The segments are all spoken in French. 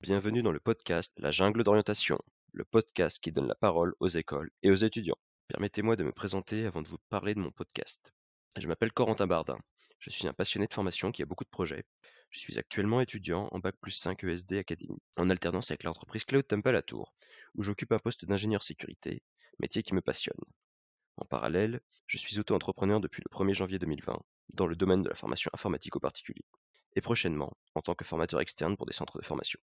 Bienvenue dans le podcast La jungle d'orientation, le podcast qui donne la parole aux écoles et aux étudiants. Permettez-moi de me présenter avant de vous parler de mon podcast. Je m'appelle Corentin Bardin. Je suis un passionné de formation qui a beaucoup de projets. Je suis actuellement étudiant en Bac plus 5 ESD Academy, en alternance avec l'entreprise Cloud Temple à Tours, où j'occupe un poste d'ingénieur sécurité, métier qui me passionne. En parallèle, je suis auto-entrepreneur depuis le 1er janvier 2020, dans le domaine de la formation informatique au particulier, et prochainement en tant que formateur externe pour des centres de formation.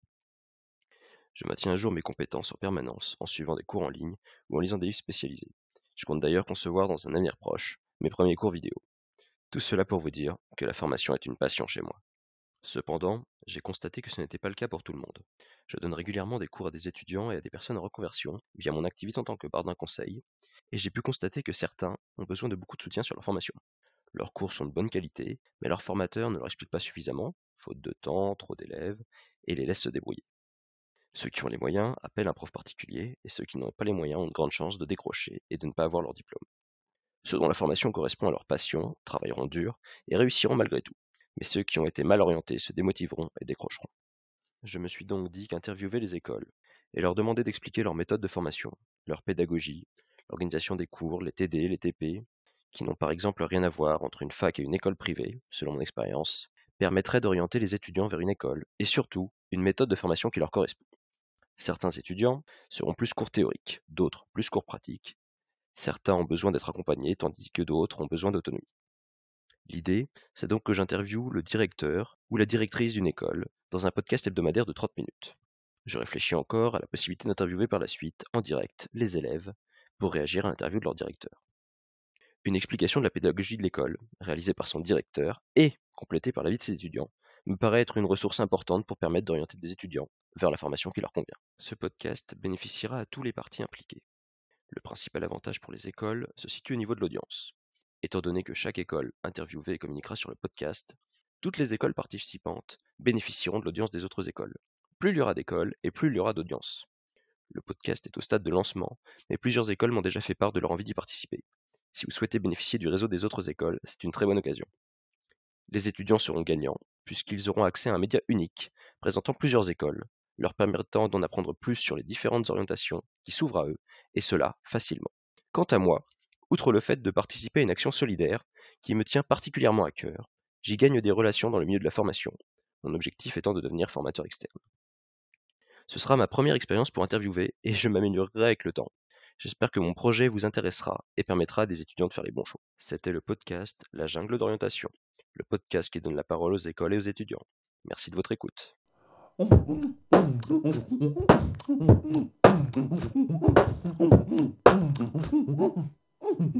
Je maintiens à jour mes compétences en permanence en suivant des cours en ligne ou en lisant des livres spécialisés. Je compte d'ailleurs concevoir dans un avenir proche mes premiers cours vidéo. Tout cela pour vous dire que la formation est une passion chez moi. Cependant, j'ai constaté que ce n'était pas le cas pour tout le monde. Je donne régulièrement des cours à des étudiants et à des personnes en reconversion via mon activité en tant que bardin conseil, et j'ai pu constater que certains ont besoin de beaucoup de soutien sur leur formation. Leurs cours sont de bonne qualité, mais leurs formateurs ne leur expliquent pas suffisamment, faute de temps, trop d'élèves, et les laissent se débrouiller. Ceux qui ont les moyens appellent un prof particulier, et ceux qui n'ont pas les moyens ont de grandes chances de décrocher et de ne pas avoir leur diplôme. Ceux dont la formation correspond à leur passion travailleront dur et réussiront malgré tout, mais ceux qui ont été mal orientés se démotiveront et décrocheront. Je me suis donc dit qu'interviewer les écoles et leur demander d'expliquer leur méthode de formation, leur pédagogie, l'organisation des cours, les TD, les TP, qui n'ont par exemple rien à voir entre une fac et une école privée, selon mon expérience, permettrait d'orienter les étudiants vers une école et surtout une méthode de formation qui leur correspond. Certains étudiants seront plus cours théoriques, d'autres plus cours pratiques. Certains ont besoin d'être accompagnés, tandis que d'autres ont besoin d'autonomie. L'idée, c'est donc que j'interviewe le directeur ou la directrice d'une école dans un podcast hebdomadaire de 30 minutes. Je réfléchis encore à la possibilité d'interviewer par la suite, en direct, les élèves pour réagir à l'interview de leur directeur. Une explication de la pédagogie de l'école, réalisée par son directeur et complétée par l'avis de ses étudiants, me paraît être une ressource importante pour permettre d'orienter des étudiants vers la formation qui leur convient. Ce podcast bénéficiera à tous les partis impliqués. Le principal avantage pour les écoles se situe au niveau de l'audience. Étant donné que chaque école interviewée communiquera sur le podcast, toutes les écoles participantes bénéficieront de l'audience des autres écoles. Plus il y aura d'écoles et plus il y aura d'audience. Le podcast est au stade de lancement, mais plusieurs écoles m'ont déjà fait part de leur envie d'y participer. Si vous souhaitez bénéficier du réseau des autres écoles, c'est une très bonne occasion. Les étudiants seront gagnants, puisqu'ils auront accès à un média unique, présentant plusieurs écoles, leur permettant d'en apprendre plus sur les différentes orientations qui s'ouvrent à eux, et cela facilement. Quant à moi, outre le fait de participer à une action solidaire qui me tient particulièrement à cœur, j'y gagne des relations dans le milieu de la formation, mon objectif étant de devenir formateur externe. Ce sera ma première expérience pour interviewer et je m'améliorerai avec le temps. J'espère que mon projet vous intéressera et permettra à des étudiants de faire les bons choix. C'était le podcast La jungle d'orientation le podcast qui donne la parole aux écoles et aux étudiants. Merci de votre écoute.